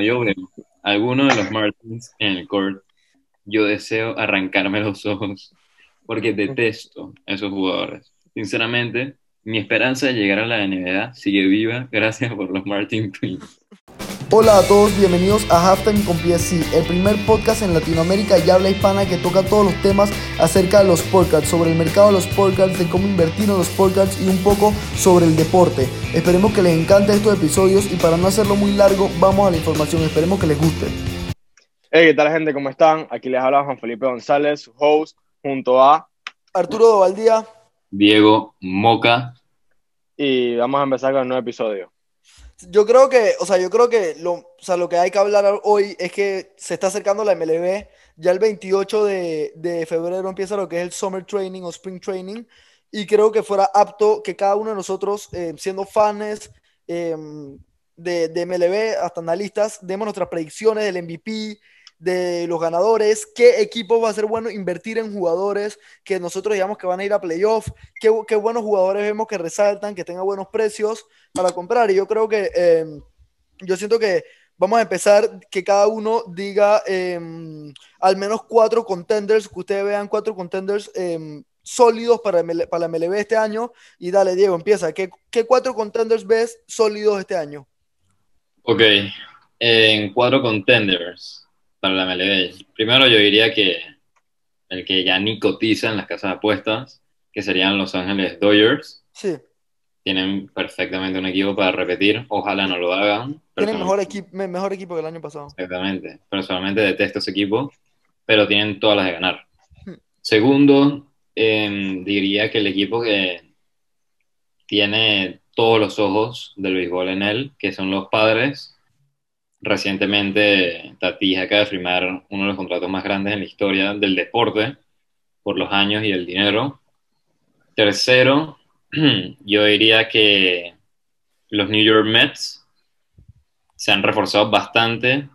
yo veo alguno de los Martins en el court, yo deseo arrancarme los ojos porque detesto a esos jugadores. Sinceramente, mi esperanza de llegar a la NBA sigue viva gracias por los Martin Twins. Hola a todos, bienvenidos a Halftime con PSC, el primer podcast en Latinoamérica y habla hispana que toca todos los temas acerca de los podcasts, sobre el mercado de los podcasts, de cómo invertir en los podcasts y un poco sobre el deporte. Esperemos que les encante estos episodios y para no hacerlo muy largo, vamos a la información, esperemos que les guste. Hey, ¿qué tal gente? ¿Cómo están? Aquí les habla Juan Felipe González, su host, junto a Arturo Dovaldía, Diego Moca. Y vamos a empezar con el nuevo episodio. Yo creo que, o sea, yo creo que lo, o sea, lo que hay que hablar hoy es que se está acercando la MLB. Ya el 28 de, de febrero empieza lo que es el Summer Training o Spring Training. Y creo que fuera apto que cada uno de nosotros, eh, siendo fans eh, de, de MLB, hasta analistas, demos nuestras predicciones del MVP, de los ganadores, qué equipo va a ser bueno invertir en jugadores que nosotros digamos que van a ir a playoff, qué, qué buenos jugadores vemos que resaltan, que tengan buenos precios para comprar. Y yo creo que, eh, yo siento que vamos a empezar que cada uno diga eh, al menos cuatro contenders, que ustedes vean cuatro contenders eh, sólidos para, ML, para MLB este año. Y dale, Diego, empieza. ¿Qué, qué cuatro contenders ves sólidos este año? Ok, en cuatro contenders para la MLB. Primero yo diría que el que ya ni cotiza en las casas de apuestas, que serían Los Ángeles Dodgers. Sí. Tienen perfectamente un equipo para repetir. Ojalá no lo hagan. Tienen mejor, equi mejor equipo que el año pasado. Exactamente. Personalmente detesto ese equipo, pero tienen todas las de ganar. Hmm. Segundo, eh, diría que el equipo que tiene todos los ojos del béisbol en él, que son los padres, recientemente Tatis acaba de firmar uno de los contratos más grandes en la historia del deporte por los años y el dinero. Tercero, yo diría que los New York Mets se han reforzado bastante.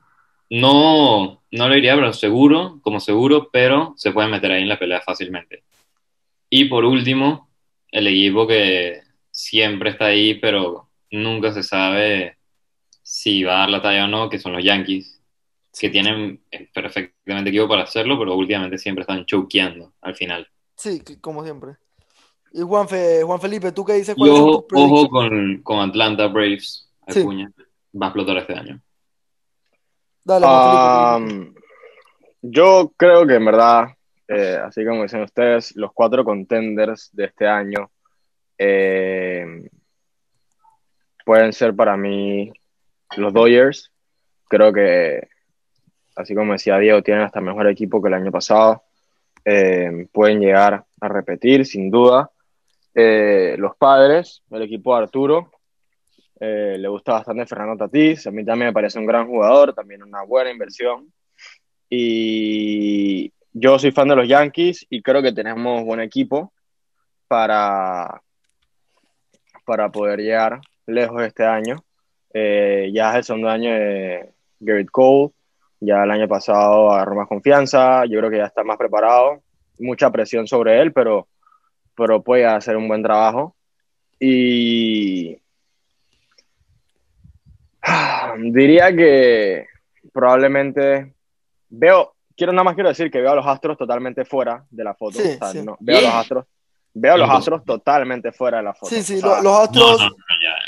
No, no lo diría pero seguro, como seguro, pero se pueden meter ahí en la pelea fácilmente. Y por último, el equipo que siempre está ahí, pero nunca se sabe si va a dar la talla o no, que son los Yankees, que tienen perfectamente equipo para hacerlo, pero últimamente siempre están choqueando al final. Sí, como siempre. Y Juan, Fe, Juan Felipe, ¿tú qué dices? Y ojo, ojo con, con, Atlanta Braves, Acuña, sí. va a explotar este año. Dale, Juan Felipe. Um, yo creo que en verdad, eh, así como dicen ustedes, los cuatro contenders de este año eh, pueden ser para mí los Dodgers, creo que, así como decía Diego, tienen hasta mejor equipo que el año pasado. Eh, pueden llegar a repetir, sin duda. Eh, los padres, el equipo de Arturo, eh, le gusta bastante Fernando Tatís. A mí también me parece un gran jugador, también una buena inversión. Y yo soy fan de los Yankees y creo que tenemos buen equipo para, para poder llegar lejos este año. Eh, ya es el segundo año de Garrett Cole, ya el año pasado agarró más confianza, yo creo que ya está más preparado, mucha presión sobre él, pero, pero puede hacer un buen trabajo. Y diría que probablemente veo, quiero nada más quiero decir que veo a los Astros totalmente fuera de la foto. Sí, o sea, sí. no, veo a los Astros, veo a los Astros totalmente fuera de la foto. Sí, sí, o sea, los Astros. No, no,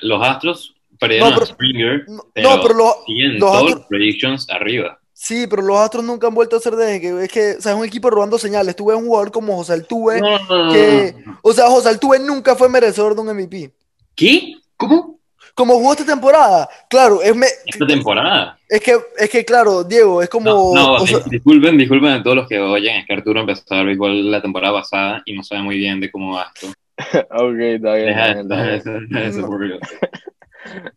los Astros perdieron No, pero- a Springer, no, pero, pero lo- siguen los todos Astros- los predictions arriba. Sí, pero los Astros nunca han vuelto a ser desde que es que, o sea, es un equipo robando señales. Tuve un jugador como José Altuve, No, no, no, que, no, no. o sea, José Altuve nunca fue merecedor de un MVP. ¿Qué? ¿Cómo? Como jugó esta temporada, claro, es, me- Esta temporada. es que, es que, claro, Diego, es como, No, no, o sea, dis- disculpen, disculpen a todos los que oyen, es que Arturo empezó a ver béisbol la temporada pasada y no sabe muy bien de cómo va esto. ok, está bien. Deja, está bien, está deja bien. eso, eso.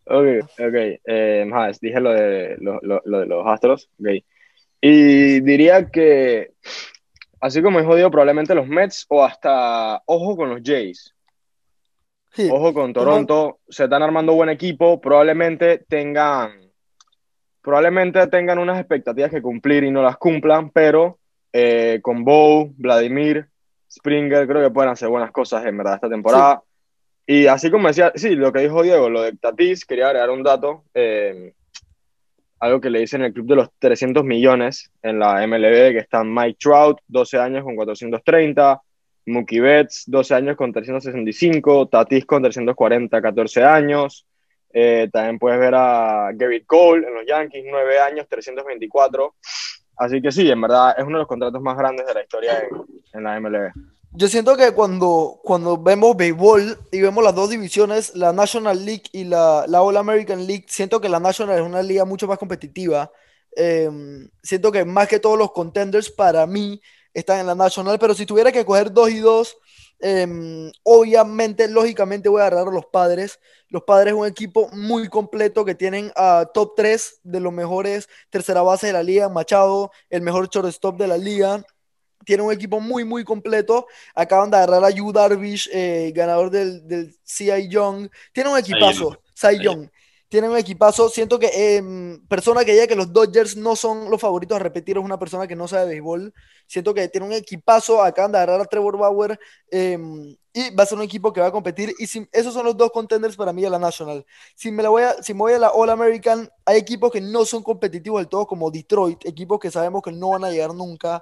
Ok, ok. Eh, más, dije lo de, lo, lo- lo de los Astros. ok. Y diría que, así como es jodido, probablemente los Mets o hasta, ojo con los Jays. sí, Ojo con Toronto. Se están armando buen equipo. Probablemente tengan, probablemente tengan unas expectativas que cumplir y no las cumplan, pero eh, con Bow, Vladimir, Springer, creo que pueden hacer buenas cosas en verdad esta temporada. Y así como decía, sí, lo que dijo Diego, lo de Tatis, quería agregar un dato. eh, algo que le dicen el club de los 300 millones en la MLB, que están Mike Trout, 12 años con 430, Mookie Betts, 12 años con 365, Tatis con 340, 14 años. Eh, también puedes ver a Gary Cole en los Yankees, 9 años, 324. Así que sí, en verdad es uno de los contratos más grandes de la historia en, en la MLB. Yo siento que cuando, cuando vemos béisbol y vemos las dos divisiones, la National League y la, la All American League, siento que la National es una liga mucho más competitiva. Em, siento que más que todos los contenders para mí están en la National, pero si tuviera que coger dos y dos, em, obviamente, lógicamente voy a agarrar a los padres. Los padres es un equipo muy completo que tienen a top 3 de los mejores tercera base de la liga, Machado, el mejor shortstop de la liga, tiene un equipo muy, muy completo. Acaban de agarrar a Yu Darvish, eh, ganador del, del CI Young. Tiene un equipazo, Cy Young. Tiene un equipazo. Siento que eh, persona que diga que los Dodgers no son los favoritos a repetir es una persona que no sabe béisbol. Siento que tiene un equipazo. Acaban de agarrar a Trevor Bauer. Eh, y va a ser un equipo que va a competir. Y si, esos son los dos contenders para mí de la National. Si me, la voy a, si me voy a la All American, hay equipos que no son competitivos del todo, como Detroit, equipos que sabemos que no van a llegar nunca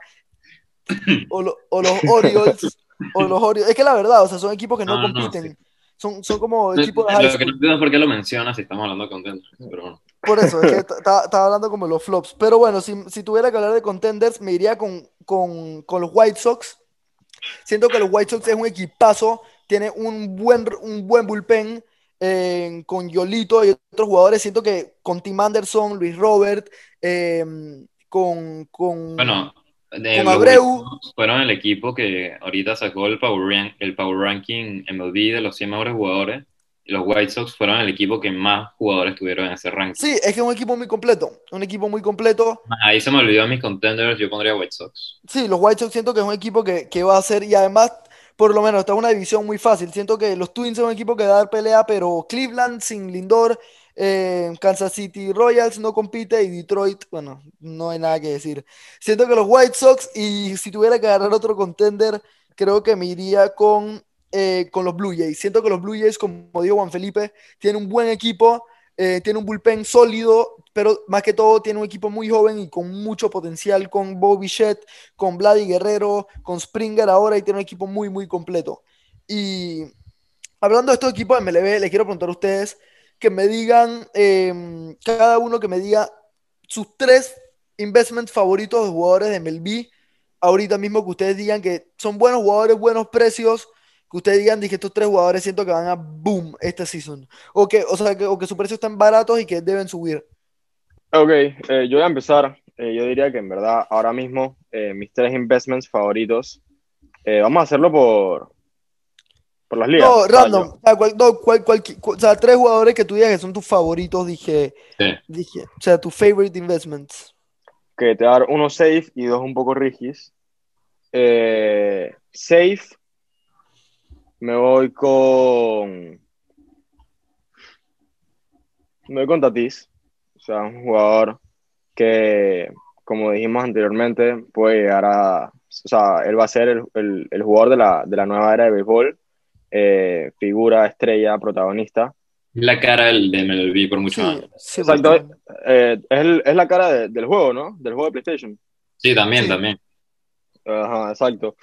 o, lo, o, los Orioles, o los Orioles. Es que la verdad, o sea, son equipos que no, no compiten. No, sí. son, son como equipos de high Lo que no entiendo es por qué lo mencionas si estamos hablando de contenders, pero bueno. Por eso, es que estaba hablando como los flops. Pero bueno, si, si, tuviera que hablar de contenders, me iría con, con, con, los White Sox. Siento que los White Sox es un equipazo, tiene un buen, un buen bullpen. Eh, con Yolito y otros jugadores, siento que con Tim Anderson, Luis Robert, eh, con, con, Bueno, de con Abreu. Fueron el equipo que ahorita sacó el Power, Rank, el Power Ranking MLB de los 100 mejores jugadores. Y los White Sox fueron el equipo que más jugadores tuvieron en ese ranking. Sí, es que es un equipo muy completo. Un equipo muy completo. Ahí se me olvidó mis contenders. Yo pondría White Sox. Sí, los White Sox siento que es un equipo que, que va a ser. Y además, por lo menos, está una división muy fácil. Siento que los Twins son un equipo que va a dar pelea, pero Cleveland sin Lindor. Eh, Kansas City Royals no compite y Detroit, bueno, no hay nada que decir. Siento que los White Sox, y si tuviera que agarrar otro contender, creo que me iría con, eh, con los Blue Jays. Siento que los Blue Jays, como dijo Juan Felipe, tienen un buen equipo, eh, tiene un bullpen sólido, pero más que todo tiene un equipo muy joven y con mucho potencial, con Bobby Shett, con Vladi Guerrero, con Springer ahora, y tiene un equipo muy, muy completo. Y hablando de estos equipos de MLB, les quiero preguntar a ustedes que me digan, eh, cada uno que me diga sus tres investments favoritos de jugadores de MLB. Ahorita mismo que ustedes digan que son buenos jugadores, buenos precios, que ustedes digan que estos tres jugadores siento que van a boom esta season. O que, o sea, que, o que sus precios están baratos y que deben subir. Ok, eh, yo voy a empezar. Eh, yo diría que en verdad ahora mismo eh, mis tres investments favoritos, vamos a hacerlo por, por las ligas. No, random. O sea, cual, no, cual, cual, o sea, tres jugadores que tú digas que son tus favoritos, dije. Sí. dije o sea, tus favorite investments. Que te voy a dar uno safe y dos un poco rigis. Eh, safe. Me voy con. Me voy con Tatis. O sea, un jugador que, como dijimos anteriormente, puede llegar a. O sea, él va a ser el, el, el jugador de la, de la nueva era de béisbol eh, figura, estrella, protagonista. La cara del, de MLB por muchos Sí, años. sí, Exacto, eh, es, el- es la cara de- del juego, ¿no? Del juego de PlayStation. Sí, también, Sí. también. Ajá, exacto.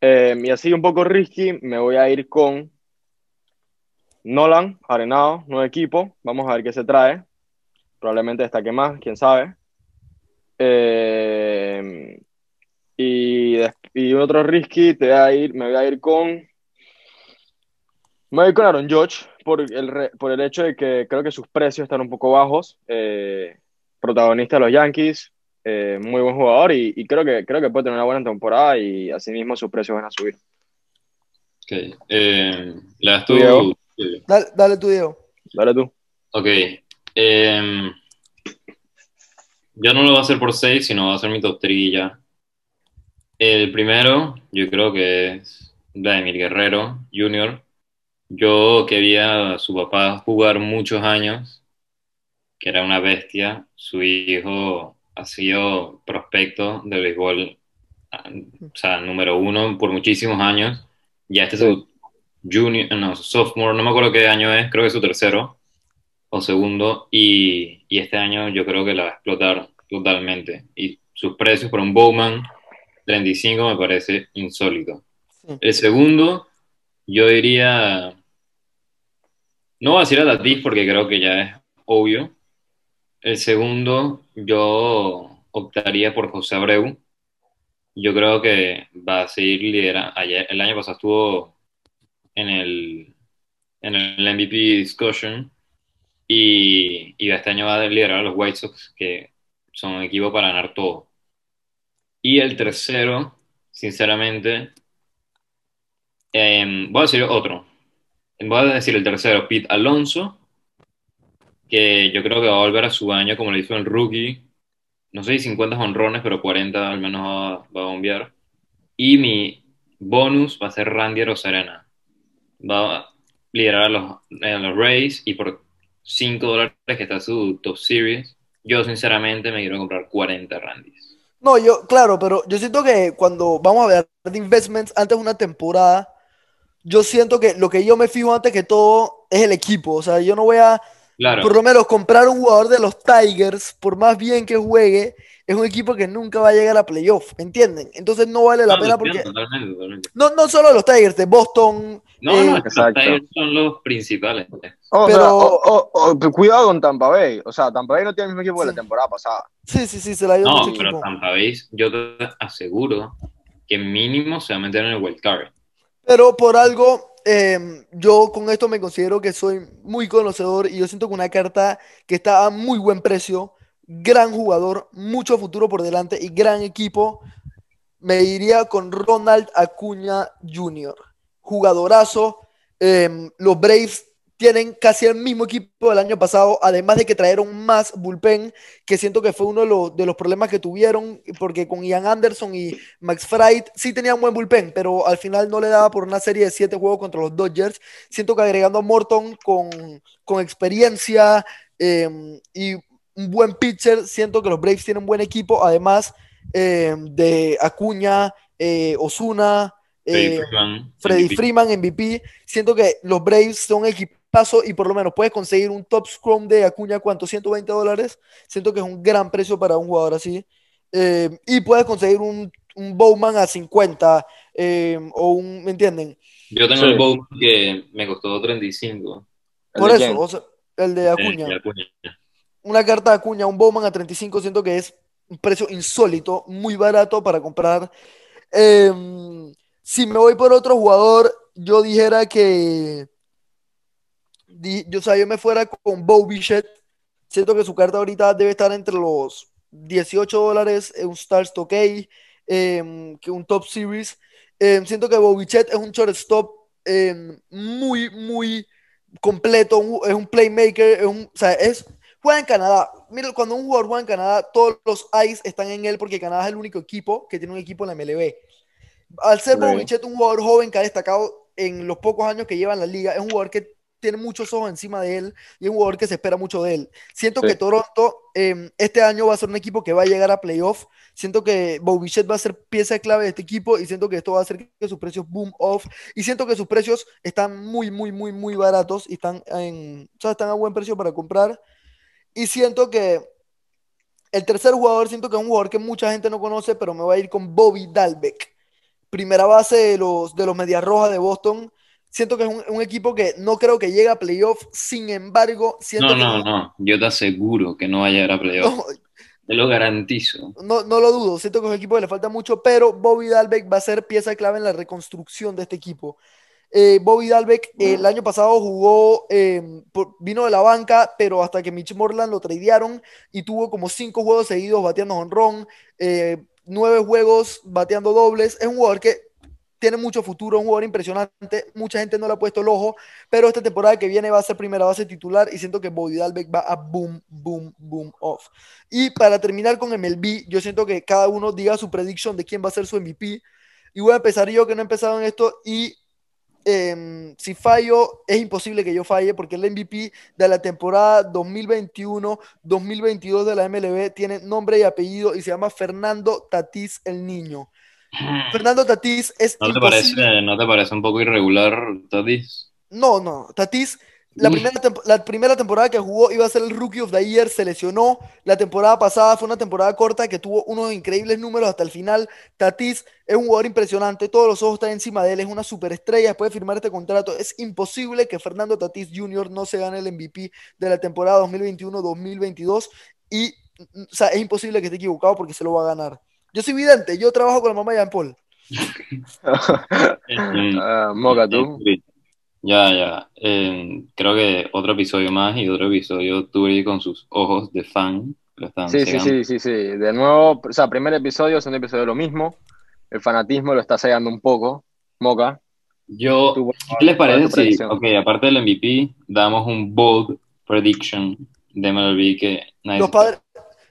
Eh, y así un poco risky, me voy a ir con Nolan, Arenado, nuevo equipo. Vamos a ver qué se trae. Probablemente destaque más, quién sabe. Eh, y, y otro risky, te voy a ir, me voy a ir con. Me voy con Aaron Judge por el, re- por el hecho de que creo que sus precios están un poco bajos. Eh, protagonista de los Yankees, eh, muy buen jugador y, y creo que creo que puede tener una buena temporada y asimismo sus precios van a subir. Ok. Eh, ¿Le das tú? Diego. Sí. Dale, dale tú, Diego. Dale tú. Ok. em, yo no lo voy a hacer por 6, sino voy a hacer mi top 3 ya. El primero, yo creo que es Vladimir Guerrero Jr. Yo que vi a su papá jugar muchos años, que era una bestia. Su hijo ha sido prospecto de béisbol, o sea, número uno por muchísimos años. Ya este es su junior, no, su sophomore, no me acuerdo qué año es, creo que es su tercero. o segundo, y, y este año yo creo que la va a explotar totalmente. Y sus precios por un Bowman 35 me parece insólito. Sí. El segundo, yo diría, no voy a decir a Tatis porque creo que ya es obvio. El segundo, yo optaría por José Abreu. Yo creo que va a seguir liderando. Ayer, el año pasado estuvo en el, en el MVP discussion y, y este año va a liderar a los White Sox, que son un equipo para ganar todo. Y el tercero, sinceramente, em, voy a decir otro. Voy a decir el tercero, Pete Alonso, que yo creo que va a volver a su año como lo hizo el rookie. No sé si 50 honrones, pero 40 al menos va, va a bombear. Y mi bonus va a ser Randy Rosarena. Va a liderar a los, a los Rays y por 5 dólares que está su top series, yo sinceramente me quiero comprar 40 Randys. No, yo, claro, pero yo siento que cuando vamos a ver de investments antes de una temporada, yo siento que lo que yo me fijo antes que todo es el equipo. O sea, yo no voy a, Claro, por lo menos, comprar un jugador de los Tigers, por más bien que juegue, es un equipo que nunca va a llegar a playoff, ¿me entienden? Entonces no vale la no, pena porque... entiendo, totalmente, totalmente. No, no solo los Tigers, de Boston. No, eh, no, los. Tigers son los principales. O Pero- sea, o- o- o- pero cuidado con Tampa Bay. O sea, Tampa Bay no tiene el mismo equipo que Sí. la temporada pasada. Sí, sí, sí, se la dio No, mucho pero equipo. Tampa Bay, yo te aseguro que mínimo se va a meter en el wild card. Pero por algo, eh, yo con esto me considero que soy muy conocedor y yo siento que una carta que está a muy buen precio, gran jugador, mucho futuro por delante y gran equipo, me iría con Ronald Acuña Jr. Jugadorazo. eh, los Braves tienen casi el mismo equipo del año pasado, además de que trajeron más bullpen, que siento que fue uno de los, de los problemas que tuvieron, porque con Ian Anderson y Max Fried sí tenían buen bullpen, pero al final no le daba por una serie de siete juegos contra los Dodgers. Siento que agregando a Morton con, con experiencia eh, y un buen pitcher, siento que los Braves tienen un buen equipo, además eh, de Acuña, eh, Osuna, Freddy eh, Freeman, MVP. Siento que los Braves son equipazo y por lo menos puedes conseguir un top scrum de Acuña, ¿cuánto? 120 dólares. Siento que es un gran precio para un jugador así. Eh, y puedes conseguir un, un Bowman a 50 eh, o un, ¿me entienden? Yo tengo Sí. el Bowl que me costó 35. ¿El Por eso, quién? o sea, el de Acuña. De Acuña. Una carta de Acuña, un Bowman a 35, siento que es un precio insólito, muy barato para comprar. Eh, si me voy por otro jugador, yo dijera que. Di- yo, o sea, yo me fuera con Bo Bichette. Siento que su carta ahorita debe estar entre los 18 dólares, eh, un Stars OK, eh, que un Top Series. Eh, siento que Bo Bichette es un shortstop eh, muy, muy completo, un- es un playmaker, es un, o sea, es, juega en Canadá. Mira, cuando un jugador juega en Canadá, todos los eyes están en él porque Canadá es el único equipo que tiene un equipo en la MLB. Al ser Ok. Bobichet un jugador joven que ha destacado en los pocos años que lleva en la liga, es un jugador que tiene muchos ojos encima de él y es un jugador que se espera mucho de él. Siento Sí. que Toronto eh, este año va a ser un equipo que va a llegar a playoff. Siento que Bobichet va a ser pieza clave de este equipo y siento que esto va a hacer que sus precios boom off. Y siento que sus precios están muy, muy, muy, muy baratos y están, en, o sea, están a buen precio para comprar. Y siento que el tercer jugador, siento que es un jugador que mucha gente no conoce, pero me voy a ir con Bobby Dalbeck. Primera base de los, de los Medias Rojas de Boston. Siento que es un, un equipo que no creo que llegue a playoff. Sin embargo, siento No, que no, no. Yo te aseguro que no va a llegar a playoff. no, Te lo garantizo. no, no lo dudo. Siento que es un equipo que le falta mucho, pero Bobby Dalbeck va a ser pieza clave en la reconstrucción de este equipo. Eh, Bobby Dalbeck eh, el año pasado jugó, eh, por- vino de la banca, pero hasta que Mitch Moreland lo tradearon y tuvo como cinco juegos seguidos bateando honrón, eh, nueve juegos bateando dobles. Es un jugador que tiene mucho futuro, un jugador impresionante. Mucha gente no le ha puesto el ojo, pero esta temporada que viene va a ser primera base titular y siento que Bobby Dalbeck va a boom, boom, boom off. Y para terminar con MLB, yo siento que cada uno diga su prediction de quién va a ser su MVP. Y voy a empezar yo que no he empezado en esto y em, si fallo, es imposible que yo falle porque el MVP de la temporada 2021-2022 de la MLB tiene nombre y apellido y se llama Fernando Tatís el Niño. Fernando Tatís es ¿No te, parece, ¿No te parece un poco irregular, Tatis? No, no, Tatís la primera, la primera temporada que jugó iba a ser el Rookie of the Year, se lesionó. La temporada pasada fue una temporada corta que tuvo unos increíbles números hasta el final. Tatis es un jugador impresionante, todos los ojos están encima de él, es una superestrella. Después de firmar este contrato, es imposible que Fernando Tatis Jr. no se gane el MVP de la temporada 2021-2022. Y, o sea, es imposible que esté equivocado porque se lo va a ganar. Yo soy vidente, yo trabajo con la mamá de Jean Paul. uh, Moca, tú. Ya, ya. Eh, creo que otro episodio más y otro episodio tuve con sus ojos de fan. sí, sí, sí, sí, sí. De nuevo, o sea, primer episodio, segundo episodio lo mismo. El fanatismo lo está sellando un poco. Moca. Yo, ¿qué les parece si, ok, aparte del MVP, damos un bold prediction de MLB que nadie Los padres,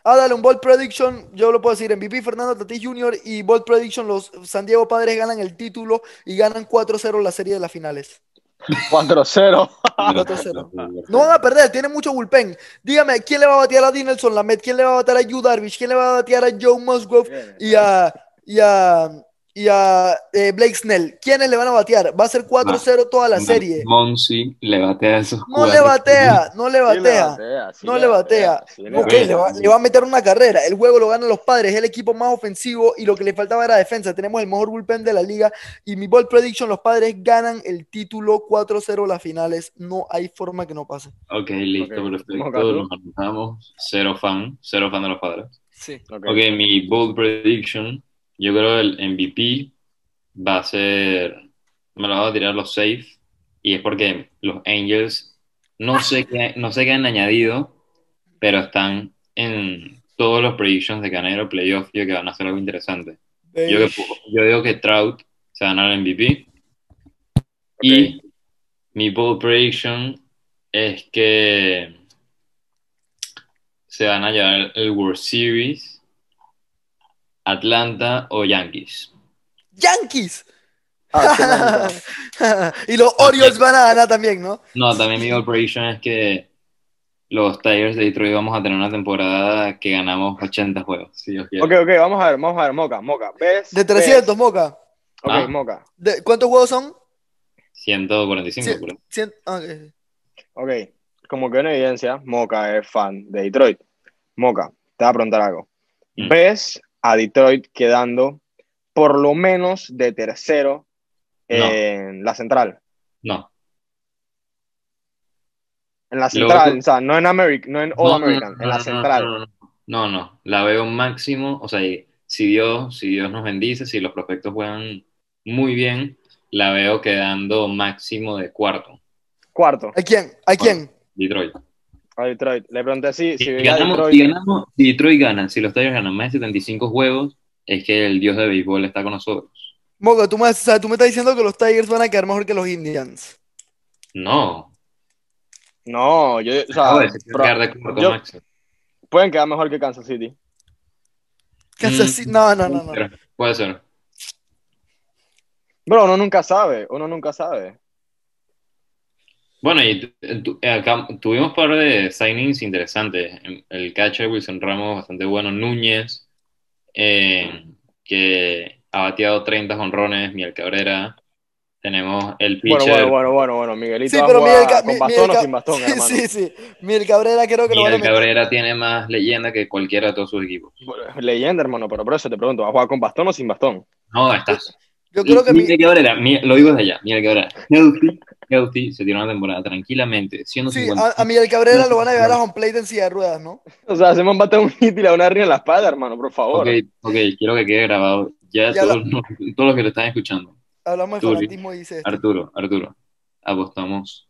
Ah, dale, un Bold Prediction, yo lo puedo decir, MVP Fernando Tatis Jr. y Bold Prediction, los San Diego Padres ganan el título y ganan 4-0 la serie de las finales. 4-0. No van a perder, tienen mucho bullpen. Dígame, ¿quién le va a batear a Dinelson Lamet? ¿Quién le va a batear a Yu Darvish? ¿Quién le va a batear a Joe Musgrove? Y a, y a, y a eh, Blake Snell. ¿Quiénes le van a batear? Va a ser 4-0 toda la serie. Monsi le batea a esos No le batea, no le batea. no le batea. le, va, a meter una carrera. El juego lo ganan los padres. Es el equipo más ofensivo y lo que le faltaba era defensa. Tenemos el mejor bullpen de la liga. Y mi ball prediction: los padres ganan el título 4-0 las finales. No hay forma que no pase. Ok, listo, perfecto. Nos anotamos. Cero fan. Cero fan de los padres. Sí. Ok, mi bold prediction yo creo que el MVP va a ser, me lo va a tirar los safe, y es porque los Angels no sé qué, no sé qué han añadido, pero están en todos los predictions de Canero Playoff, yo que van a ser algo interesante. Yo, yo, digo que Trout se va a ganar el MVP. Y mi bold prediction es que se van a llevar el World Series Atlanta o Yankees. ¡Yankees! Ah, y los Orioles van a ganar también, ¿no? No, también mi operation es que los Tigers de Detroit vamos a tener una temporada que ganamos 80 juegos, si Ok, ok, vamos a ver, vamos a ver, Moca, Moca, ¿ves? De 300, Moca. Ok, ah. Moca. ¿De ¿Cuántos juegos son? 145, por okay. ok, como que una evidencia, Moca es fan de Detroit. Moca, te voy a preguntar algo. Mm. ¿Ves a Detroit quedando por lo menos de tercero en la central. No. En la central, o sea, no en, America, no en All American, en la central. No, no, la veo máximo, o sea, si Dios, si Dios nos bendice, si los prospectos juegan muy bien, la veo quedando máximo de cuarto. Cuarto. ¿A quién? ¿A quién? Detroit. A Detroit. Le pregunté si, si, ganamos, Detroit... si, Detroit gana, si los Tigers ganan más de 75 juegos, es que el dios de béisbol está con nosotros. Moga, tú me, tú me estás diciendo que los Tigers van a quedar mejor que los Indians. No. No, yo. O sea, pueden quedar mejor que Kansas City. Kansas City. No, no, no, no. Puede ser. Bro, uno nunca sabe. Uno nunca sabe. Bueno, y eh, acá tuvimos un par de signings interesantes. El catcher Wilson Ramos, bastante bueno. Núñez, eh, que ha bateado 30 jonrones. Miel Cabrera. Tenemos el pitcher. Bueno, bueno, bueno, bueno, Miguelito. Sí, pero Miguel, con bastón o sin bastón, sí, Sí, sí. Miguel Cabrera creo que Miguel lo Cabrera tiene más leyenda que cualquiera de todos sus equipos. leyenda, hermano, pero por eso te pregunto, ¿va a jugar con bastón o sin bastón? No, estás. Yo creo que Miguel Cabrera, lo digo desde allá, Miguel Cabrera, healthy, healthy, se tiró una temporada tranquilamente, siendo sí, a, Miguel Cabrera lo van a llevar a home plate en silla de ruedas, ¿no? O sea, hacemos un un hit y le van a en la espalda, hermano, por favor. Ok, ok, quiero que quede grabado, ya, todos, los que lo están escuchando. Hablamos de fanatismo y dice Arturo, Arturo, apostamos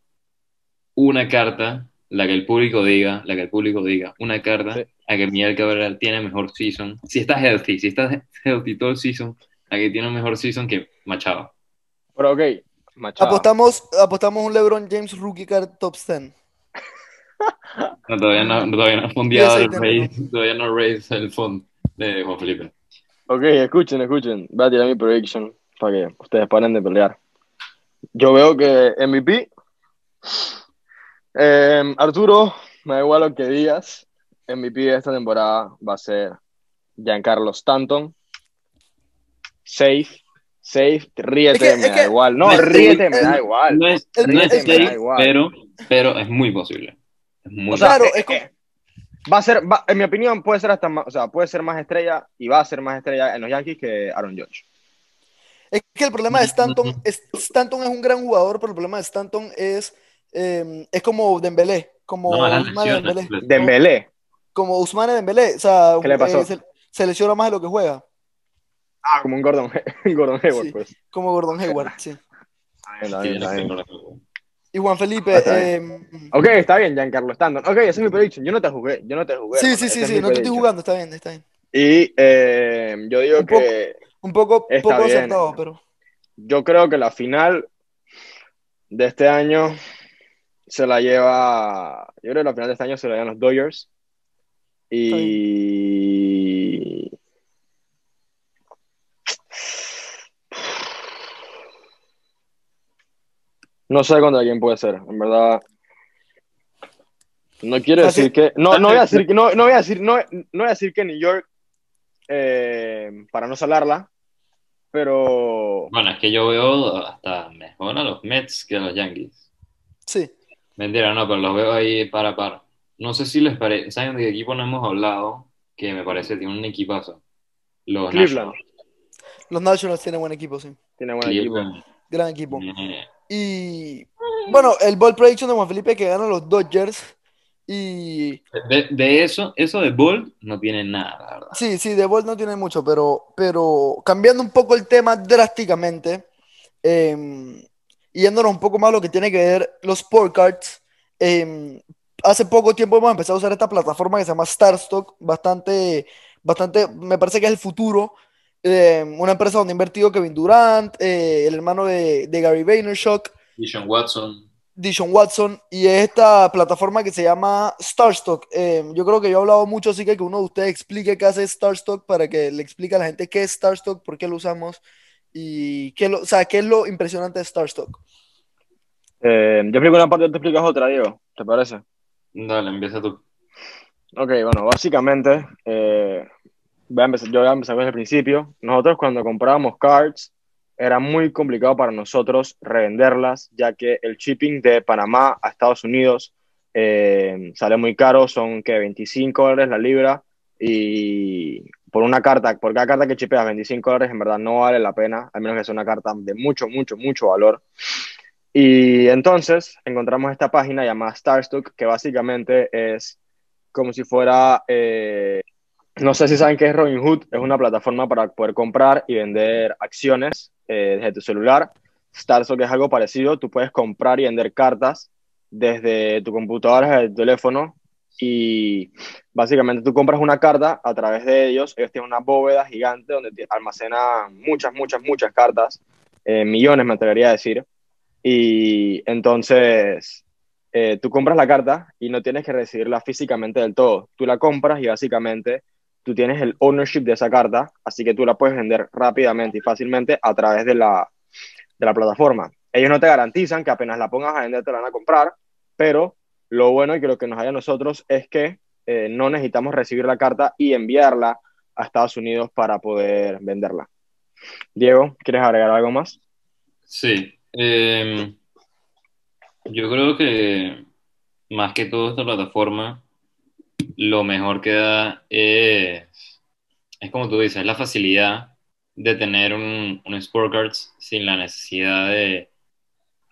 una carta, la que el público diga, la que el público diga, una carta a que Miguel Cabrera tiene mejor season, si está healthy, si está healthy todo el season, Aquí tiene un mejor season que Machado. Pero ok, Machado. Apostamos, apostamos un LeBron James rookie card top 10. no, todavía no, todavía no ha fundiado el raise, todavía no raise el fund de Juan Felipe. Ok, escuchen, escuchen. Voy a tirar mi prediction para que ustedes paren de pelear. Yo veo que MVP. Eh, Arturo, me da igual lo que digas. MVP de esta temporada va a ser Giancarlo Stanton safe, safe, ríete, Es que- me da que- igual. No, No es ríete, me da igual. No es, no es safe, da igual. pero, pero es muy posible. Es muy O sea, Claro, es como- va a ser, va- en mi opinión, puede ser hasta más, o sea, puede ser más estrella y va a ser más estrella en los Yankees que Aaron Judge. Es que el problema de Stanton, es, Stanton es un gran jugador, pero el problema de Stanton es, eh, es como Dembélé, como No. Dembélé, Dembélé. como Ousmane Dembélé, o sea, ¿Qué le pasó? eh, se, se lesiona más de lo que juega, Ah, como un Gordon, Gordon Hayward, Sí. pues. como Gordon Hayward, sí. Está bien, está bien, está bien. Y Juan Felipe, Ah, está eh, Ok, está bien, Giancarlo Stanton. Ok, esa es mi prediction. Yo no te jugué, yo no te jugué. sí, sí, sí, sí, no te estoy jugando, está bien, está bien. Y eh, yo digo Un poco. que Un poco, Está poco bien. acertado, pero yo creo que la final de este año se la lleva. Yo creo que la final de este año se la llevan los Dodgers. Y. No sé contra quién puede ser, en verdad. No quiero Así- decir que. No, no voy a decir que. No, no voy a decir, no, no voy a decir que New York. eh, para no salarla. Pero. Bueno, es que yo veo hasta mejor a los Mets que a los Yankees. sí. Mentira, no, pero los veo ahí para par. No sé si les parece. ¿Saben de qué equipo no hemos hablado? Que me parece que tiene un equipazo. Los Cleveland. Nationals. Los Nationals tienen buen equipo, sí. Tiene buen equipo. Gran equipo. Y bueno, el ball prediction de Juan Felipe que ganan los Dodgers. Y De, de eso, eso de Bolt no tiene nada, la verdad. sí, sí, de ball no tiene mucho, pero, pero cambiando un poco el tema drásticamente, eh, y yéndonos un poco más a lo que tiene que ver los sport cards. eh, hace poco tiempo hemos empezado a usar esta plataforma que se llama Starstock, bastante, bastante, me parece que es el futuro. Eh, una empresa donde ha invertido Kevin Durant, eh, el hermano de, de Gary Vaynerchuk, Dishon Watson. Dishon Watson y es esta plataforma que se llama Starstock. Eh, yo creo que yo he hablado mucho, así que que uno de ustedes explique qué hace Starstock para que le explique a la gente qué es Starstock, por qué lo usamos y qué, lo, o sea, qué es lo impresionante de Starstock. Eh, yo explico una parte y tú explicas otra, Diego. ¿Te parece? Dale, empieza tú. Ok, bueno, básicamente, eh, voy a empezar- yo voy a empezar desde el principio. Nosotros cuando comprábamos cards, era muy complicado para nosotros revenderlas, ya que el shipping de Panamá a Estados Unidos eh, sale muy caro, son que 25 dólares la libra, y por una carta, por cada carta que chipeas 25 dólares, en verdad no vale la pena, al menos que sea una carta de mucho, mucho, mucho valor. Y entonces encontramos esta página llamada Starstock, que básicamente es como si fuera, eh, no sé si saben qué es Robinhood, es una plataforma para poder comprar y vender acciones eh, desde tu celular. Starstock es algo parecido, tú puedes comprar y vender cartas desde tu computadora, desde tu teléfono, y básicamente tú compras una carta a través de ellos, ellos tienen una bóveda gigante donde almacenan muchas, muchas, muchas cartas, eh, millones me atrevería a decir, y entonces eh, tú compras la carta y no tienes que recibirla físicamente del todo. Tú la compras y básicamente tú tienes el ownership de esa carta, así que tú la puedes vender rápidamente y fácilmente a través de la, de la plataforma. Ellos no te garantizan que apenas la pongas a vender te la van a comprar, pero lo bueno y que lo que nos haya a nosotros es que eh, no necesitamos recibir la carta y enviarla a Estados Unidos para poder venderla. Diego, ¿quieres agregar algo más? Sí. eh, yo creo que más que todo esta plataforma, lo mejor que da es, es como tú dices, la facilidad de tener un, un Cards sin la necesidad de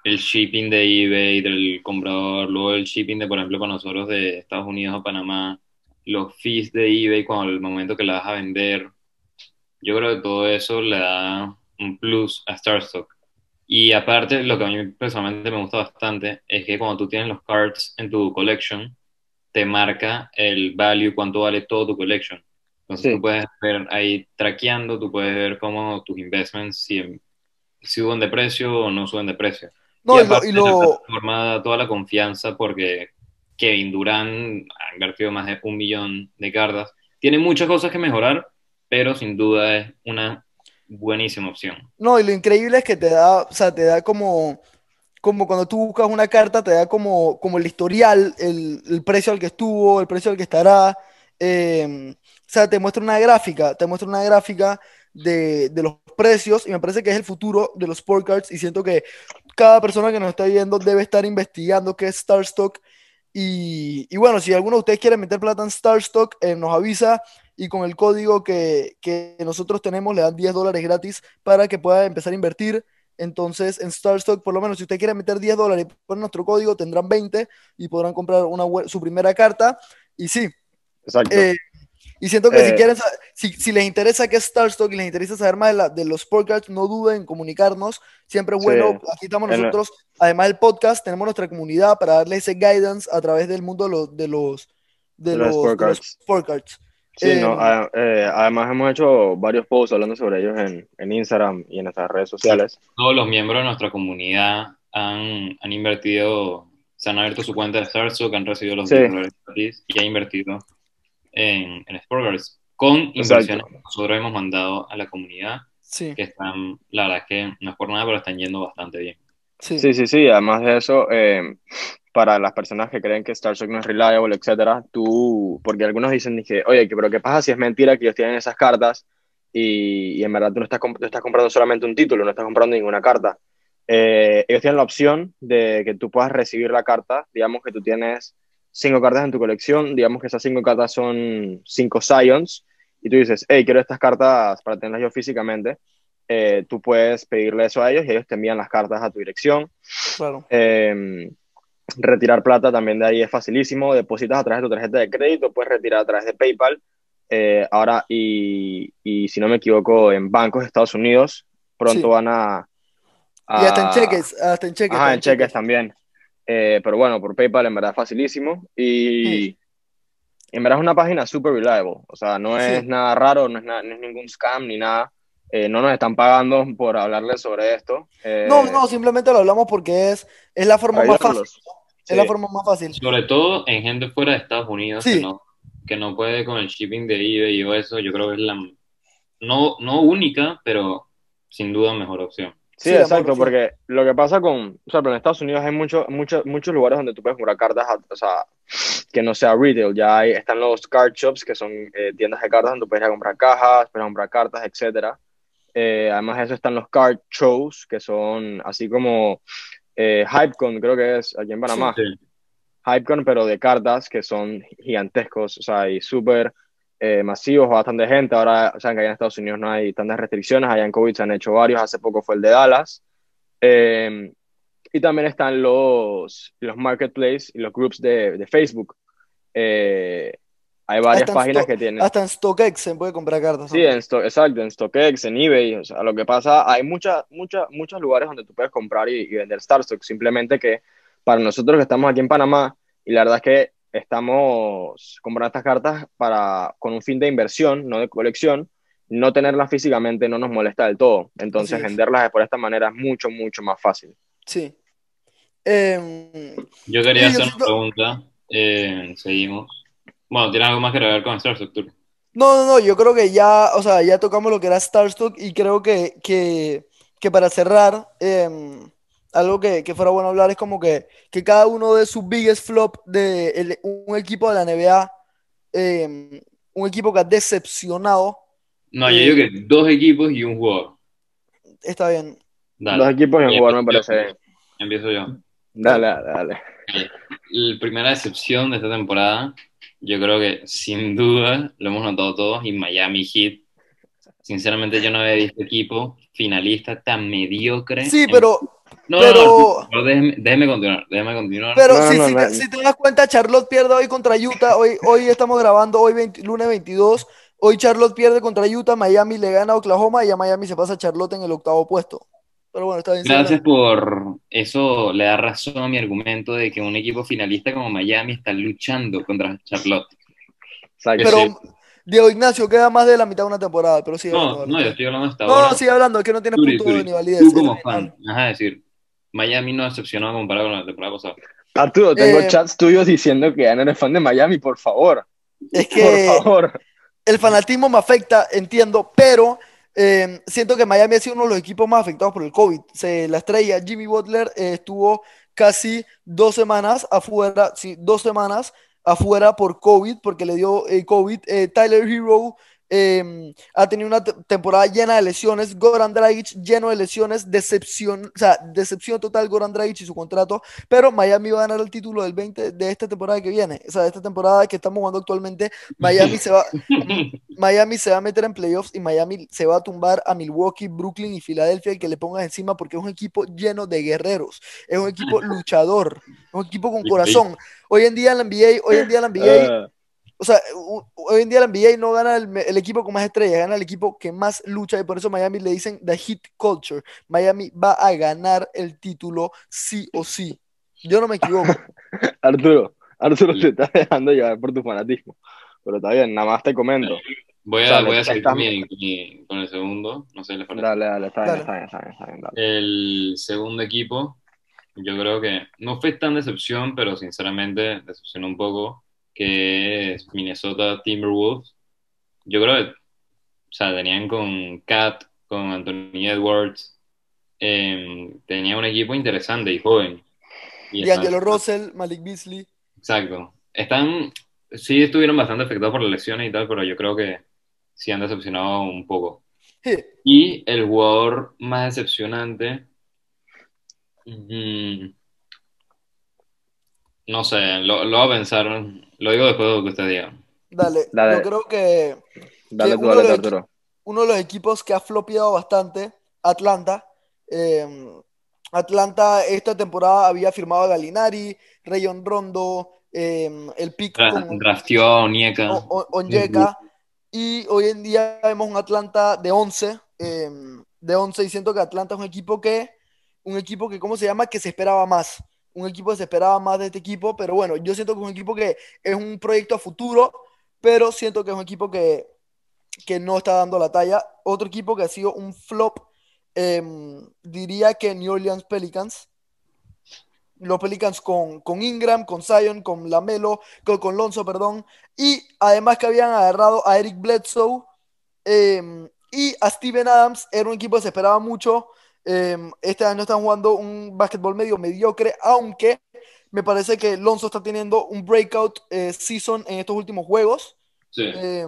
el shipping de eBay, del comprador, luego el shipping de, por ejemplo, para nosotros de Estados Unidos a Panamá, los fees de eBay cuando el momento que la vas a vender. Yo creo que todo eso le da un plus a Starstock. Y aparte, lo que a mí personalmente me gusta bastante es que cuando tú tienes los cards en tu collection, te marca el value, cuánto vale todo tu collection. Entonces Sí. tú puedes ver ahí traqueando, tú puedes ver cómo tus investments, si, si suben de precio o no suben de precio. No, y aparte, y lo- da toda la confianza porque Kevin Durant ha invertido más de un millón de cartas. Tiene muchas cosas que mejorar, pero sin duda es una buenísima opción. no, y lo increíble es que te da, o sea, te da como, como cuando tú buscas una carta, te da como, como el historial, el, el precio al que estuvo, el precio al que estará. eh, sea, te muestra una gráfica, te muestra una gráfica de, de, los precios y me parece que es el futuro de los sport cards y siento que cada persona que nos está viendo debe estar investigando qué es Starstock y, y bueno, si alguno de ustedes quiere meter plata en Starstock, eh, nos avisa y con el código que, que, nosotros tenemos le dan 10 dólares gratis para que pueda empezar a invertir. Entonces, en Starstock, por lo menos, si usted quiere meter 10 dólares por nuestro código, tendrán 20 y podrán comprar una, su primera carta. Y sí, Exacto. Eh, y siento que Eh. si quieren, sa- si, si les interesa qué es Starstock y les interesa saber más de, la- de los podcasts, no duden en comunicarnos. Siempre es Sí. bueno. Aquí estamos nosotros. Además del podcast, tenemos nuestra comunidad para darle ese guidance a través del mundo de los de los de De los los, sport Sí, Eh, no, a- eh, además hemos hecho varios posts hablando sobre ellos en, en Instagram y en nuestras redes sociales. Todos los miembros de nuestra comunidad han, han invertido, se han abierto su cuenta de Starstock, han recibido los Sí. 10 dólares y han invertido en, en Sportcards con Exacto. inversiones que nosotros hemos mandado a la comunidad, Sí, que están, la verdad es que no es por nada, pero están yendo bastante bien. sí, Sí, sí, sí, además de eso, eh, para las personas que creen que Starstock no es reliable, etcétera, tú, porque algunos dicen que, oye, pero ¿qué pasa si es mentira que ellos tienen esas cartas y, y en verdad tú no estás, tú estás comprando solamente un título, no estás comprando ninguna carta? Eh, ellos tienen la opción de que tú puedas recibir la carta, digamos que tú tienes cinco cartas en tu colección, digamos que esas cinco cartas son cinco Scions, y tú dices, hey, quiero estas cartas para tenerlas yo físicamente, eh, tú puedes pedirle eso a ellos y ellos te envían las cartas a tu dirección. claro. Eh, retirar plata también de ahí es facilísimo. Depositas a través de tu tarjeta de crédito, puedes retirar a través de PayPal. Eh, ahora, y, y si no me equivoco, en bancos de Estados Unidos pronto Sí. van a, a- Y hasta en cheques, hasta en cheques. Ajá, en cheques también. Eh, pero bueno, por PayPal en verdad es facilísimo. Y en verdad es una página super reliable. O sea, no es Sí. nada raro, no es, nada- no es ningún scam ni nada. Eh, no nos están pagando por hablarles sobre esto. Eh, No, no, simplemente lo hablamos porque es, es la forma más fácil. ayudarlos. Es la Sí. forma más fácil. Sobre todo en gente fuera de Estados Unidos Sí. que, no, que no puede con el shipping de eBay y o eso, yo creo que es la, no, no única, pero sin duda mejor opción. Sí, Sí, exacto, sí. porque lo que pasa con, o sea, pero en Estados Unidos hay muchos muchos muchos lugares donde tú puedes comprar cartas, a- o sea, que no sea retail, ya hay, están los card shops, que son eh, tiendas de cartas donde puedes ir a comprar cajas, puedes comprar cartas, etcétera. Eh, además de eso están los card shows, que son así como eh, HypeCon, creo que es aquí en Panamá. Sí. HypeCon, pero de cartas que son gigantescos, o sea, y súper eh, masivos, bastante gente. Ahora, o sea, que allá en Estados Unidos no hay tantas restricciones, allá en COVID se han hecho varios, hace poco fue el de Dallas. Eh, y también están los, los marketplaces y los groups de, de Facebook. Eh, hay varias páginas que tienen. Hasta en StockX se puede comprar cartas. Sí, en Stock, exacto, en StockX, en eBay, o sea, lo que pasa, hay muchas, muchas, muchos lugares donde tú puedes comprar y, y vender Starstock, simplemente que para nosotros que estamos aquí en Panamá, y la verdad es que estamos comprando estas cartas para, con un fin de inversión, no de colección, no tenerlas físicamente no nos molesta del todo, entonces venderlas de por esta manera es mucho, mucho más fácil. Sí. Em, Yo quería hacer una pregunta, eh, seguimos. Bueno, ¿tiene algo más que ver con Starstock Tour? No, no, no, yo creo que ya, o sea, ya tocamos lo que era Starstock y creo que, que, que para cerrar, em, algo que, que fuera bueno hablar es como que, que cada uno de sus biggest flop de el- un equipo de la NBA, em, un equipo que ha decepcionado, No, yo Eh, digo que dos equipos y un jugador. está bien. Dale, Los equipos en Bien, jugar me parece bien. empiezo yo. Dale, dale, dale. La primera decepción de esta temporada, yo creo que sin duda lo hemos notado todos, y Miami Heat. Sinceramente, yo no había visto equipo finalista tan mediocre. Sí, en- pero, No, pero- no, no, déjeme, déjeme continuar, déjeme continuar. pero No, si, no, si no, te, no. si te das cuenta, Charlotte pierde hoy contra Utah, hoy, hoy estamos grabando, hoy 20 lunes 22, hoy Charlotte pierde contra Utah, Miami le gana a Oklahoma y a Miami se pasa a Charlotte en el octavo puesto. Pero bueno, está bien. Gracias por eso, le da razón a mi argumento de que un equipo finalista como Miami está luchando contra Charlotte. Pero Sí. Diego Ignacio queda más de la mitad de una temporada, pero sigue No, no, yo estoy hablando hasta No, ahora. no, sigue hablando, es que no tienes Turi, punto Turi, ni validez. Tú como fan, ajá, decir, Miami no decepcionó comparado con la temporada pasada. Arturo, tengo Eh, chats tuyos diciendo que ya no eres fan de Miami, por favor. Es Por que favor. el fanatismo me afecta, entiendo, pero eh, siento que Miami ha sido uno de los equipos más afectados por el COVID. Se, la estrella Jimmy Butler eh, estuvo casi dos semanas afuera, sí, dos semanas afuera por COVID, porque le dio eh, COVID. Eh, Tyler Hero eh, ha tenido una temporada llena de lesiones. Goran Dragic lleno de lesiones. Decepción, o sea, decepción total Goran Dragic y su contrato. Pero Miami va a ganar el título del 20 de esta temporada que viene. O sea, de esta temporada que estamos jugando actualmente. Miami se va, Miami se va a meter en playoffs y Miami se va a tumbar a Milwaukee, Brooklyn y Filadelfia y que le pongas encima porque es un equipo lleno de guerreros. Es un equipo luchador. Es un equipo con corazón. Hoy en día en la NBA, hoy en día en la NBA. O sea, hoy en día la NBA no gana el, el, equipo con más estrellas, gana el equipo que más lucha y por eso Miami le dicen The Hit Culture. Miami va a ganar el título sí o sí. Yo no me equivoco. Arturo, Arturo te está dejando llevar por tu fanatismo. Pero está bien, nada más te comento. Voy a, sea, voy a seguir con, mi, con, el segundo, no sé si les parece. Dale, dale, está bien, está bien, está bien, está bien dale. El segundo equipo, yo creo que no fue tan decepción, pero sinceramente decepcionó un poco que es Minnesota Timberwolves. Yo creo que, o sea, tenían con Cat, con Anthony Edwards, eh, tenía un equipo interesante y joven. Y Angelo Russell, Malik Beasley. Exacto. Están, sí estuvieron bastante afectados por las lesiones y tal, pero yo creo que sí han decepcionado un poco. Sí. Y el jugador más decepcionante, mmm, no sé, lo, lo voy a pensar, lo digo después de lo que usted diga. Dale, Dale. yo creo que, Dale que tú, uno, dale de los, uno de los equipos que ha flopeado bastante, Atlanta. eh, Atlanta esta temporada había firmado a Galinari, Rayon Rondo, eh, el pick Dra- con drafteó a Onyeka. Onyeka, y hoy en día vemos un Atlanta de 11, eh, de 11 y siento que Atlanta es un equipo que, un equipo que, ¿cómo se llama? Que se esperaba más, un equipo que se esperaba más de este equipo, pero bueno, yo siento que es un equipo que es un proyecto a futuro, pero siento que es un equipo que, que no está dando la talla. Otro equipo que ha sido un flop, eh, diría que New Orleans Pelicans. Los Pelicans con, con Ingram, con Zion, con Lamelo, con, con Lonzo, perdón. Y además que habían agarrado a Eric Bledsoe eh, y a Steven Adams. Era un equipo que se esperaba mucho. Eh, este año están jugando un básquetbol medio mediocre, aunque me parece que Lonzo está teniendo un breakout eh, season en estos últimos juegos. Sí. Eh,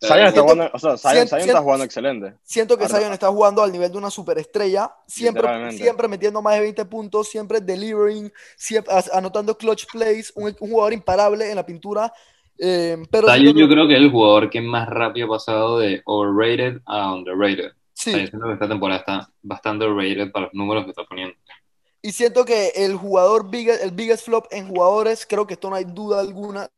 Zion está Siento- jugando, o sea, Zion, siento- Zion está jugando excelente. Siento que Zion está jugando al nivel de una superestrella, siempre, siempre metiendo más de 20 puntos, siempre delivering, siempre anotando clutch plays, un, un jugador imparable en la pintura. eh, pero Zion yo creo que es el jugador que más rápido ha pasado de overrated a underrated. Sí, yo siento que esta temporada está bastante overrated para los números que está poniendo. y siento que el jugador, big, el biggest flop en jugadores, creo que esto no hay duda alguna,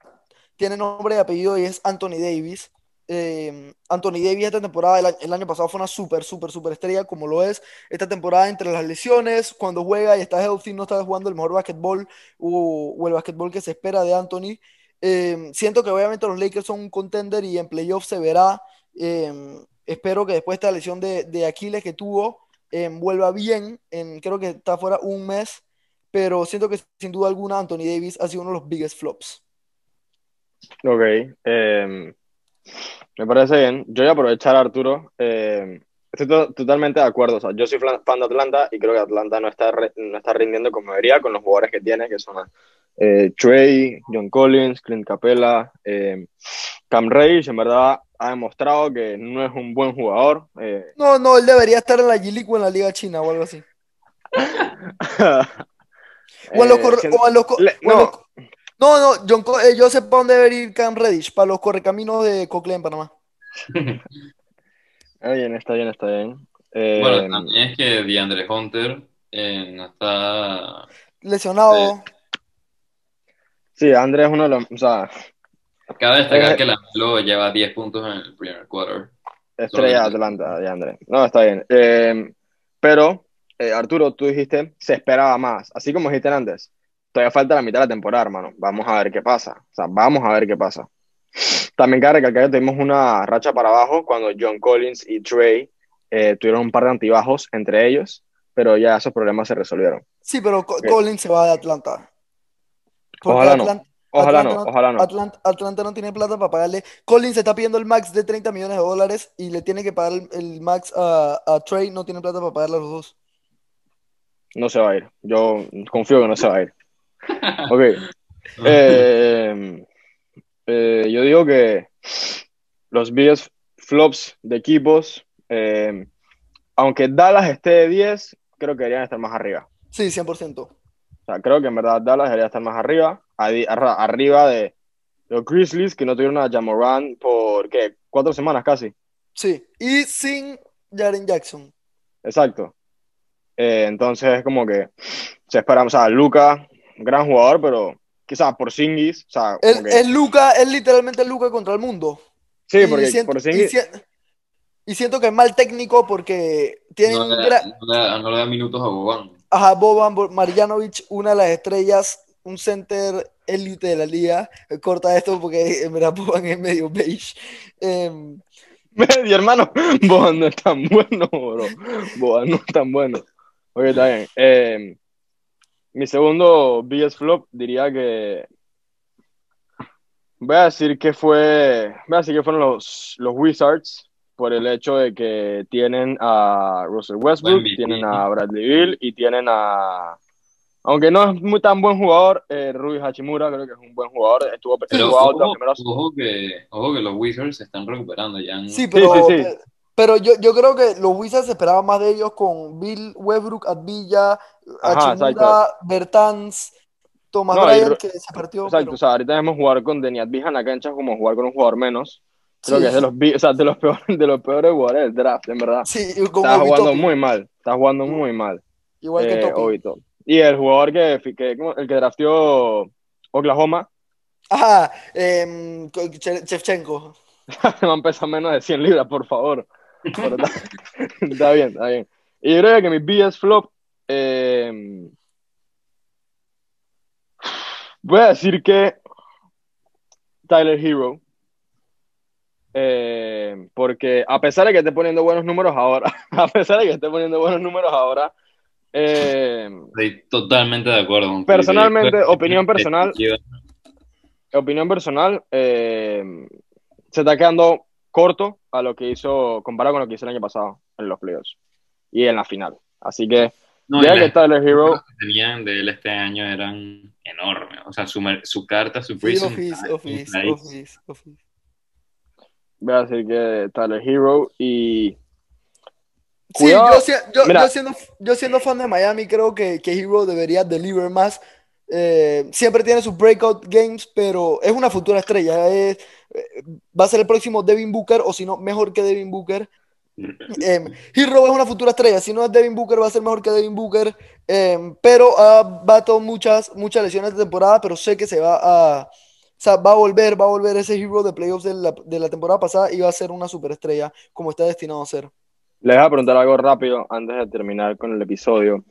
tiene nombre y apellido y es Anthony Davis. Eh, Anthony Davis esta temporada, el, año pasado fue una súper, súper, súper estrella, como lo es esta temporada entre las lesiones, cuando juega y está healthy, no está jugando el mejor básquetbol o, o el básquetbol que se espera de Anthony. Eh, siento que obviamente los Lakers son un contender y en playoff se verá. Eh, espero que después de esta lesión de, de Aquiles que tuvo, eh, vuelva bien. En, creo que está fuera un mes, pero siento que sin duda alguna Anthony Davis ha sido uno de los biggest flops. Ok, eh, me parece bien. Yo voy a aprovechar, Arturo. estoy to- totalmente de acuerdo. Yo soy fan de Atlanta y creo que Atlanta no está, no está rindiendo como debería con los jugadores que tiene, que son eh, Trey, John Collins, Clint Capella, Cam Reddish, en verdad ha demostrado que no es un buen jugador. eh, No, no, él debería estar en la G-League o en la Liga China o algo así. O en los, eh, o en los co- le- o en los- no, no, no, John Co- eh, yo sé para dónde debe ir Cam Reddish, para los correcaminos de Cocle en Panamá. está bien, está bien, está bien. Eh, Bueno, también es que DeAndre Hunter eh, no está. Lesionado. sí, Andrés es uno de los, o sea, Cabe destacar Eh. que la Melo lleva 10 puntos en el primer quarter. Estrella de Atlanta, de Andrés. No, está bien. Eh, pero, eh, Arturo, tú dijiste, se esperaba más. Así como dijiste antes, todavía falta la mitad de la temporada, hermano. Vamos a ver qué pasa. O sea, vamos a ver qué pasa. También cabe recalcar que tuvimos una racha para abajo cuando John Collins y Trey eh, tuvieron un par de antibajos entre ellos, pero ya esos problemas se resolvieron. Sí, pero Co- Ok. Collins se va de Atlanta. Porque Ojalá no. Ojalá Atlanta no, ojalá no. Atlanta, Atlanta no tiene plata para pagarle. Collins está pidiendo el max de 30 millones de dólares y le tiene que pagar el, el max a, a Trey. No tiene plata para pagarle a los dos. No se va a ir. Yo confío que no se va a ir. Ok. Eh, eh, yo digo que los biggest flops de equipos, eh, aunque Dallas esté de 10, creo que deberían estar más arriba. Sí, 100%. O sea, creo que en verdad Dallas debería estar más arriba, arriba de los Grizzlies, que no tuvieron a Jamoran por, ¿qué? Cuatro semanas casi. Sí. Y sin Jaren Jackson. Exacto. Eh, entonces es como que se espera, o sea, Luca, gran jugador, pero quizás por Singis, o sea, que- es Luca, es literalmente Luca contra el mundo. sí, Y porque siento, por y Singis, si- y siento que es mal técnico porque tiene No un le, gra- da, no le da- no le da minutos a Boban. Ajá, Boban Bo- Marjanovic, una de las estrellas, un center élite de la liga. Eh, Corta esto porque en verdad Boban es medio beige. Em, Mi hermano, Boban no es tan bueno, bro. Boban no es tan bueno. Ok, está bien. Eh, mi segundo biggest flop diría que. Voy a decir que fue. Voy a decir que fueron los, los Wizards por el hecho de que tienen a Russell Westbrook, tienen a Bradley Bill y tienen a. Aunque no es muy tan buen jugador, eh, Rui Hachimura creo que es un buen jugador. Estuvo, Pero estuvo out ojo, primeros. ojo que, ojo que los Wizards se están recuperando ya. en- sí, pero, sí, sí. pe- pero yo, yo creo que los Wizards esperaban más de ellos con Bill Westbrook, Advilla, Ajá, Hachimura, Bertans, Thomas No, Ru- que se partió. Exacto, pero- o sea, ahorita debemos jugar con Deniat Vija en la cancha como jugar con un jugador menos. Creo Sí. que es de los, o sea, de los peores, de los peores jugadores del draft, en verdad. Sí, Está jugando muy mal, está jugando muy mal. igual que eh. Obi Toppin. Y el jugador que, que- el que drafteó Oklahoma, Ajá, em, Che- Shevchenko. va a pesar menos de 100 libras, por favor. Pero está, está bien, está bien. Y yo creo que mi BS flop, eh, voy a decir que Tyler Hero. Eh, porque a pesar de que esté poniendo buenos números ahora, a pesar de que esté poniendo buenos números ahora, eh, Estoy totalmente de acuerdo. Personalmente, que opinión personal, opinión personal, eh, se está quedando corto a lo que hizo, comparado con lo que hizo el año pasado en los playoffs y en la final. Así que, No, ya que las Tyler Hero, que tenían de él este año eran enormes. O sea, su, su carta, su Sí, prison Office, Office. Office, Office. voy a decir que Tyler Hero y Sí, yo, siendo, yo siendo fan de Miami, creo que, que Hero debería deliver más. Eh, siempre tiene sus breakout games, pero es una futura estrella. es- eh, va a ser el próximo Devin Booker, o si no, mejor que Devin Booker. Eh, Hero es una futura estrella. Si no es Devin Booker, va a ser mejor que Devin Booker. Eh, pero ah, va a tomar muchas, muchas lesiones de temporada, pero sé que se va a. O sea, va a volver, va a volver ese Hero de playoffs de la, de la temporada pasada y va a ser una superestrella, como está destinado a ser. Les voy a preguntar algo rápido antes de terminar con el episodio.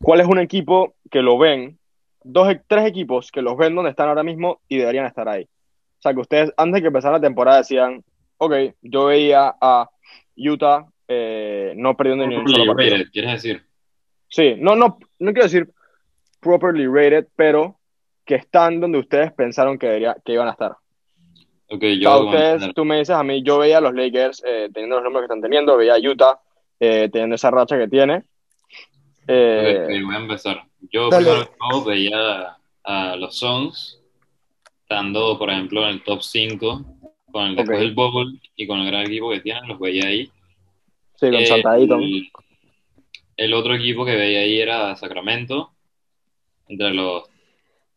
¿Cuál es un equipo que lo ven, dos, tres equipos que los ven donde están ahora mismo y deberían estar ahí? O sea, que ustedes antes de que empezara la temporada decían, ok, yo veía a Utah eh, no perdiendo ni un solo partido. rated, ¿Quieres decir? Sí, no, no, no quiero decir properly rated, pero que están donde ustedes pensaron que, debería, que iban a estar. Ok, O sea, yo. ustedes, tú me dices a mí, yo veía a los Lakers eh, teniendo los números que están teniendo, veía a Utah eh, teniendo esa racha que tiene. Eh, voy a empezar. Yo Dale. primero que todo veía a los Suns estando, por ejemplo, en el top 5 con el después Ok. del Bubble y con el gran equipo que tienen, los veía ahí. sí, con saltadito. el, el otro equipo que veía ahí era Sacramento, entre los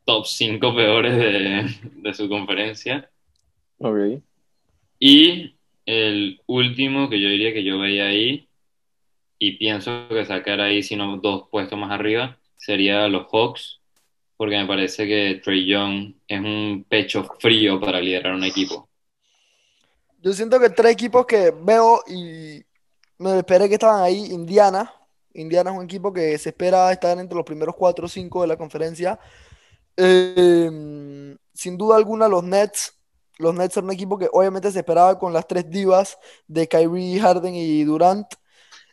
top 5 peores de, de su conferencia. Ok. Y el último que yo diría que yo veía ahí, y pienso que sacar ahí, sino dos puestos más arriba, sería los Hawks, porque me parece que Trey Young es un pecho frío para liderar un equipo. Yo siento que tres equipos que veo y me esperé que estaban ahí, Indiana. Indiana es un equipo que se espera estar entre los primeros cuatro o cinco de la conferencia. Eh, sin duda alguna, los Nets. Los Nets son un equipo que obviamente se esperaba con las tres divas de Kyrie, Harden y Durant.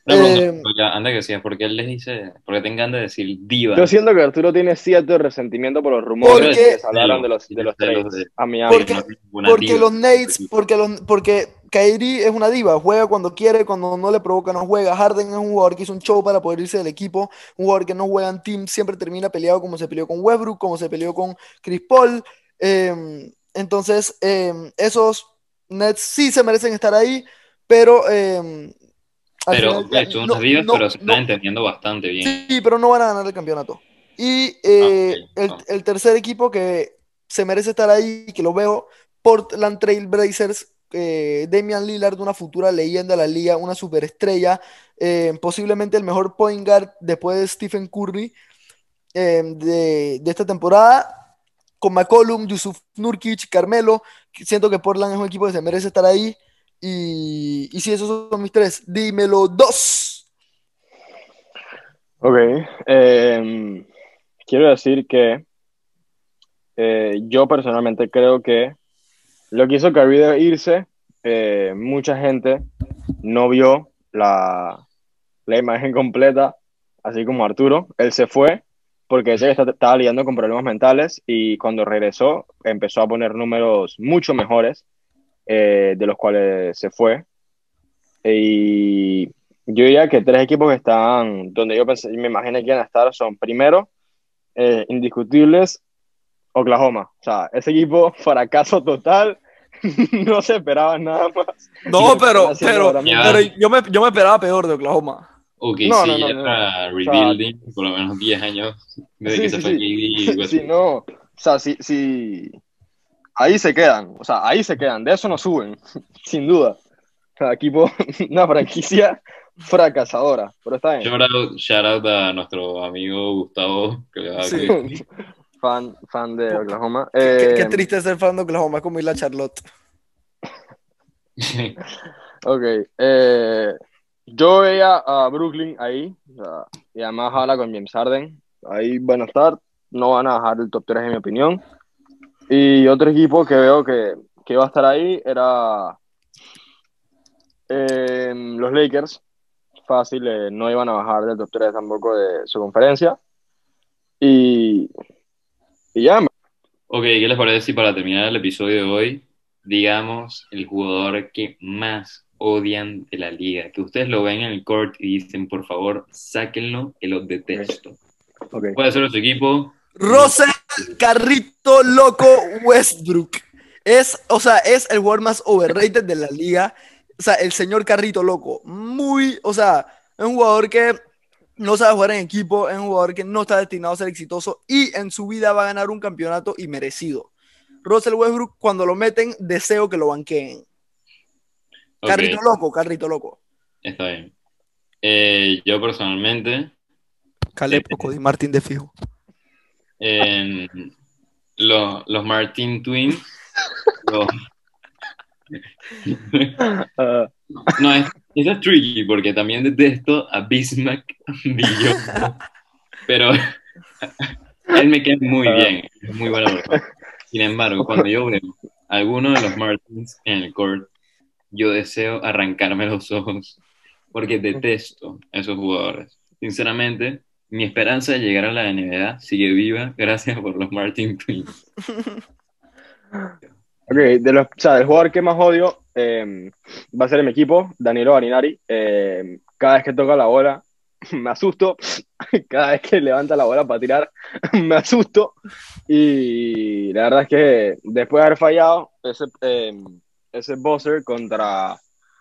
Pregunta, Eh, pero ya, antes que sigas, ¿por qué él les dice, por qué te encanta decir diva? Yo siento que Arturo tiene cierto resentimiento por los rumores Porque- que se hablaron de los, de los De los de- a Miami. Porque- no tiene ninguna Porque diva. los Nets, porque los, porque Kyrie es una diva, juega cuando quiere, cuando no le provoca no juega. Harden es un jugador que hizo un show para poder irse del equipo, un jugador que no juega en team, siempre termina peleado como se peleó con Westbrook, como se peleó con Chris Paul. Em, entonces, em, esos Nets sí se merecen estar ahí, pero... em, Pero, final no- pero se están entendiendo bastante bien. Sí, pero no van a ganar el campeonato. Y eh, Ah, el, ah. el tercer equipo que se merece estar ahí, que lo veo, Portland Trail Blazers, eh, Damian Lillard, una futura leyenda de la liga, una superestrella, eh, posiblemente el mejor point guard después de Stephen Curry de, de esta temporada, con McCollum, Yusuf Nurkic, Carmelo. Siento que Portland es un equipo que se merece estar ahí. Y, y sí, esos son mis tres. Dímelo, dos. Ok. em, quiero decir que eh, yo personalmente creo que lo que hizo Kyrie irse, eh, mucha gente no vio la, la imagen completa, así como Arturo. Él se fue porque esta- estaba lidiando con problemas mentales y cuando regresó empezó a poner números mucho mejores eh, de los cuales se fue. Y yo diría que tres equipos que están donde yo pensé, me imaginé que iban a estar son primero, eh, indiscutibles, Oklahoma. O sea, ese equipo, fracaso total, no se esperaba nada más. No, pero, pero, pero yo, me, yo me esperaba peor de Oklahoma. Ok, No, sí, no, no, ya no. está rebuilding por lo menos 10 años desde Sí, que sí, se fue sí. KD Sí, no, o sea, sí, sí, ahí se quedan, o sea, ahí se quedan, de eso no suben, sin duda. O sea, equipo, una franquicia fracasadora, pero está bien. Shout out, shout out a nuestro amigo Gustavo, que le va a. Fan, fan de Oklahoma. Qué, qué Eh, triste ser fan de Oklahoma, es como ir a Charlotte. Ok, eh, yo veía a Brooklyn ahí, y además ahora con James Harden, ahí van a estar, no van a bajar el top 3 en mi opinión. Y otro equipo que veo que, que iba a estar ahí era eh, los Lakers, fácil, eh, no iban a bajar del top 3 tampoco de su conferencia. Y, y ya, Ok, ¿qué les parece si para terminar el episodio de hoy, digamos el jugador que más odian de la liga? Que ustedes lo ven en el court y dicen, por favor, sáquenlo, que lo detesto. Puede ser su equipo. Russell Carrito Loco Westbrook. Es, o sea, es el jugador más overrated de la liga. O sea, el señor Carrito Loco. Muy, o sea, es un jugador que no sabe jugar en equipo, es un jugador que no está destinado a ser exitoso y en su vida va a ganar un campeonato y merecido. Russell Westbrook, cuando lo meten, deseo que lo banqueen. Carrito Loco, Carrito Loco. está bien. Eh, yo personalmente, Caleb o Cody Martin de fijo. en los, los Martin Twins, los- Ah, no, es, eso es tricky porque también detesto a Bismack Billon, pero él me queda muy bien, es muy persona. Sin embargo, cuando yo veo a alguno de los Martins en el court, yo deseo arrancarme los ojos porque detesto a esos jugadores. Sinceramente, mi esperanza de llegar a la NBA sigue viva gracias por los Martin Twins. Ok, de los, o sea, el jugador que más odio eh, va a ser en mi equipo, Danilo Garinari. Eh, cada vez que toca la bola, me asusto. Cada vez que levanta la bola para tirar, me asusto. Y la verdad es que después de haber fallado ese, eh, ese buzzer contra,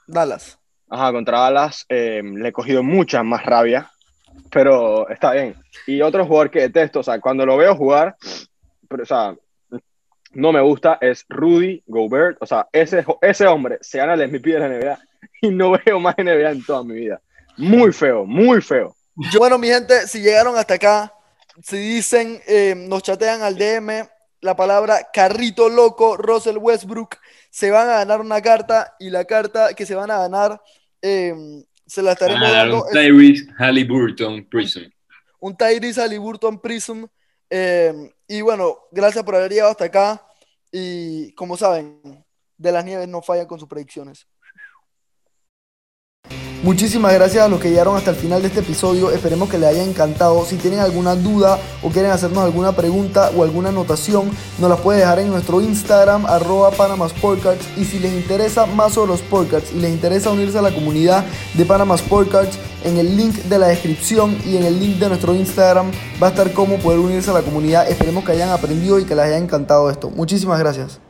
Dallas. ajá, contra Dallas, eh, le he cogido mucha más rabia. Pero está bien. Y otro jugador que detesto, o sea, cuando lo veo jugar, pero, o sea, no me gusta es Rudy Gobert. O sea, ese, ese hombre se gana el MVP de la NBA y no veo más NBA en toda mi vida. Muy feo, muy feo. Yo, bueno, mi gente, si llegaron hasta acá, si dicen, eh, nos chatean al DM la palabra carrito loco, Russell Westbrook, se van a ganar una carta y la carta que se van a ganar eh, se la estaremos Ah, dando. un es Tyrese Halliburton Prism. un Tyrese Halliburton Prism. eh, y bueno, gracias por haber llegado hasta acá. Y como saben, de las nieves no fallan con sus predicciones. Muchísimas gracias a los que llegaron hasta el final de este episodio. Esperemos que les haya encantado. Si tienen alguna duda o quieren hacernos alguna pregunta o alguna anotación, nos la pueden dejar en nuestro Instagram, arroba. Y si les interesa más sobre los Sportcards y les interesa unirse a la comunidad de Panama Sportcards, en el link de la descripción y en el link de nuestro Instagram va a estar cómo poder unirse a la comunidad. Esperemos que hayan aprendido y que les haya encantado esto. Muchísimas gracias.